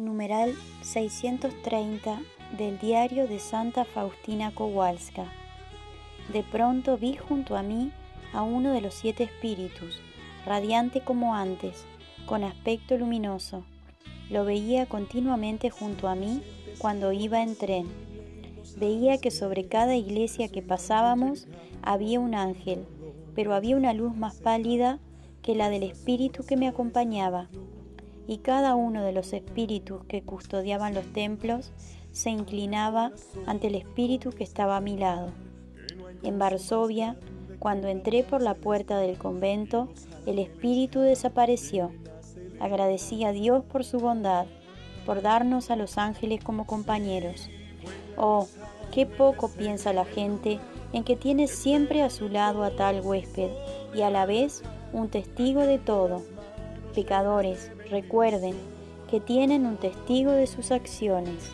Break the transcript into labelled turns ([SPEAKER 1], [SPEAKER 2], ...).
[SPEAKER 1] Numeral 630 del diario de Santa Faustina Kowalska. De pronto vi junto a mí a uno de los siete espíritus, radiante como antes, con aspecto luminoso. Lo veía continuamente junto a mí cuando iba en tren. Veía que sobre cada iglesia que pasábamos había un ángel, pero había una luz más pálida que la del espíritu que me acompañaba. Y cada uno de los espíritus que custodiaban los templos se inclinaba ante el espíritu que estaba a mi lado. En Varsovia, cuando entré por la puerta del convento, el espíritu desapareció. Agradecí a Dios por su bondad, por darnos a los ángeles como compañeros. Oh, qué poco piensa la gente en que tiene siempre a su lado a tal huésped y a la vez un testigo de todo. Pecadores, recuerden que tienen un testigo de sus acciones.